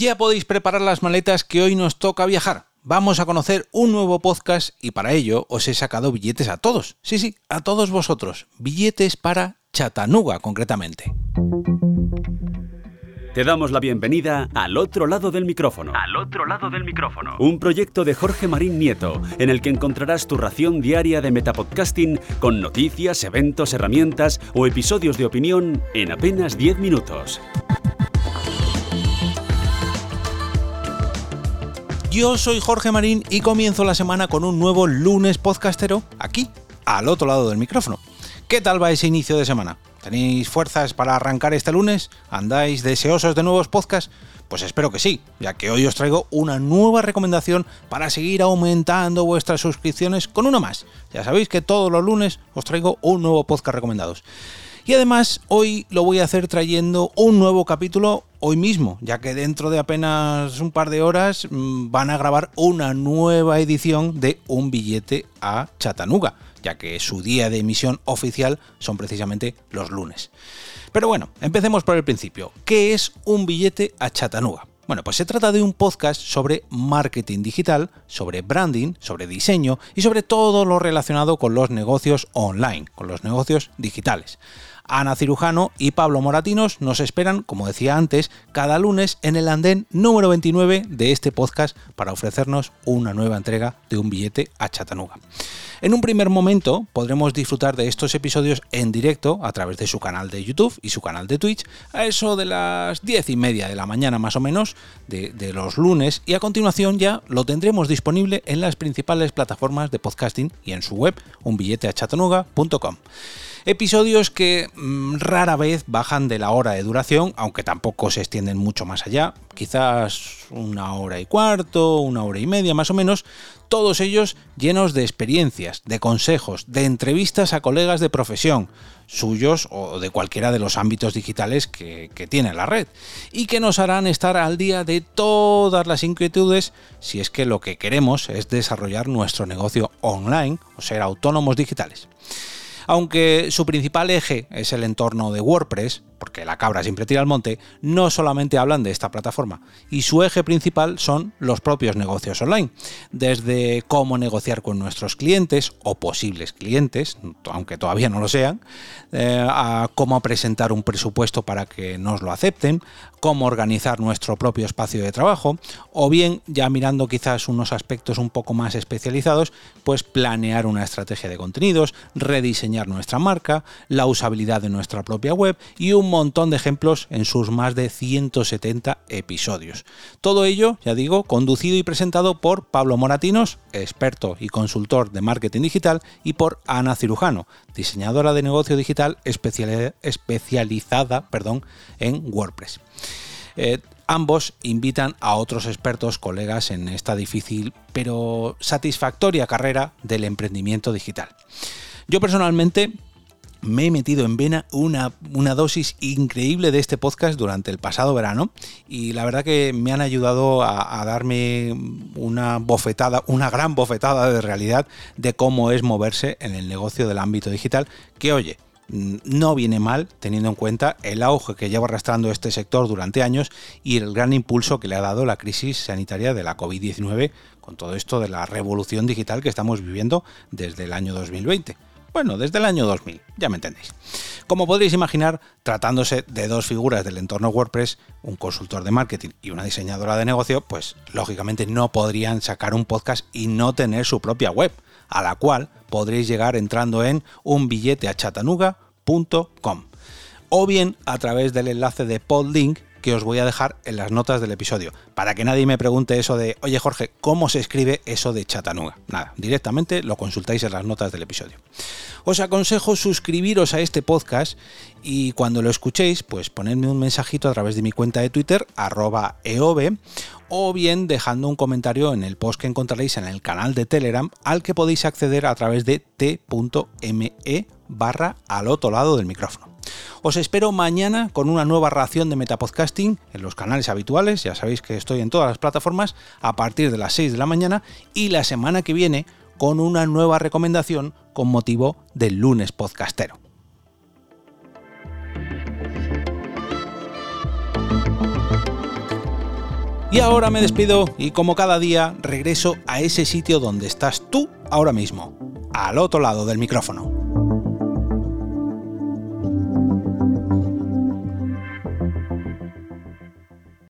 Ya podéis preparar las maletas que hoy nos toca viajar. Vamos a conocer un nuevo podcast y para ello os he sacado billetes a todos. Sí, sí, a todos vosotros. Billetes para Chattanooga concretamente. Te damos la bienvenida al otro lado del micrófono. Al otro lado del micrófono. Un proyecto de Jorge Marín Nieto, en el que encontrarás tu ración diaria de metapodcasting con noticias, eventos, herramientas o episodios de opinión en apenas 10 minutos. Yo soy Jorge Marín y comienzo la semana con un nuevo lunes podcastero aquí, al otro lado del micrófono. ¿Qué tal va ese inicio de semana? ¿Tenéis fuerzas para arrancar este lunes? ¿Andáis deseosos de nuevos podcasts? Pues espero que sí, ya que hoy os traigo una nueva recomendación para seguir aumentando vuestras suscripciones con uno más. Ya sabéis que todos los lunes os traigo un nuevo podcast recomendados. Y además hoy lo voy a hacer trayendo un nuevo capítulo hoy mismo, ya que dentro de apenas un par de horas mm, van a grabar una nueva edición de Un billete a Chattanooga, ya que su día de emisión oficial son precisamente los lunes. Pero bueno, empecemos por el principio. ¿Qué es Un billete a Chattanooga? Bueno, pues se trata de un podcast sobre marketing digital, sobre branding, sobre diseño y sobre todo lo relacionado con los negocios online, con los negocios digitales. Ana Cirujano y Pablo Moratinos nos esperan, como decía antes, cada lunes en el andén número 29 de este podcast para ofrecernos una nueva entrega de un billete a Chattanooga. En un primer momento podremos disfrutar de estos episodios en directo a través de su canal de YouTube y su canal de Twitch a eso de las 10 y media de la mañana más o menos de, los lunes y a continuación ya lo tendremos disponible en las principales plataformas de podcasting y en su web unbilleteachattanooga.com. Episodios que mm, rara vez bajan de la hora de duración, aunque tampoco se extienden mucho más allá, quizás una hora y cuarto, una hora y media más o menos, todos ellos llenos de experiencias, de consejos, de entrevistas a colegas de profesión, suyos o de cualquiera de los ámbitos digitales que, que, tiene la red, y que nos harán estar al día de todas las inquietudes si es que lo que queremos es desarrollar nuestro negocio online o ser autónomos digitales. Aunque su principal eje es el entorno de WordPress, porque la cabra siempre tira al monte, no solamente hablan de esta plataforma, y su eje principal son los propios negocios online, desde cómo negociar con nuestros clientes o posibles clientes, aunque todavía no lo sean, eh, a cómo presentar un presupuesto para que nos lo acepten, cómo organizar nuestro propio espacio de trabajo, o bien, ya mirando quizás unos aspectos un poco más especializados, pues planear una estrategia de contenidos, rediseñar nuestra marca, la usabilidad de nuestra propia web y un montón de ejemplos en sus más de 170 episodios. Todo ello, ya digo, conducido y presentado por Pablo Moratinos, experto y consultor de marketing digital, y por Ana Cirujano, diseñadora de negocio digital especializada perdón, en WordPress. Eh, ambos invitan a otros expertos, colegas en esta difícil pero satisfactoria carrera del emprendimiento digital. Yo personalmente me he metido en vena una, una, dosis increíble de este podcast durante el pasado verano y la verdad que me han ayudado a, a, darme una bofetada, una gran bofetada de realidad de cómo es moverse en el negocio del ámbito digital, que oye, no viene mal teniendo en cuenta el auge que lleva arrastrando este sector durante años y el gran impulso que le ha dado la crisis sanitaria de la COVID-19 con todo esto de la revolución digital que estamos viviendo desde el año 2020. Bueno, desde el año 2000, ya me entendéis. Como podréis imaginar, tratándose de dos figuras del entorno WordPress, un consultor de marketing y una diseñadora de negocio, pues lógicamente no podrían sacar un podcast y no tener su propia web, a la cual podréis llegar entrando en unbilleteachatanuga.com o bien a través del enlace de podlink que os voy a dejar en las notas del episodio, para que nadie me pregunte eso de, oye Jorge, ¿cómo se escribe eso de Chattanooga? Nada, directamente lo consultáis en las notas del episodio. Os aconsejo suscribiros a este podcast y cuando lo escuchéis, pues ponedme un mensajito a través de mi cuenta de Twitter, arroba eov, o bien dejando un comentario en el post que encontraréis en el canal de Telegram, al que podéis acceder a través de t.me barra al otro lado del micrófono. Os espero mañana con una nueva ración de Metapodcasting en los canales habituales, ya sabéis que estoy en todas las plataformas a partir de las 6 de la mañana y la semana que viene con una nueva recomendación con motivo del lunes podcastero. Y ahora me despido y como cada día regreso a ese sitio donde estás tú ahora mismo, al otro lado del micrófono.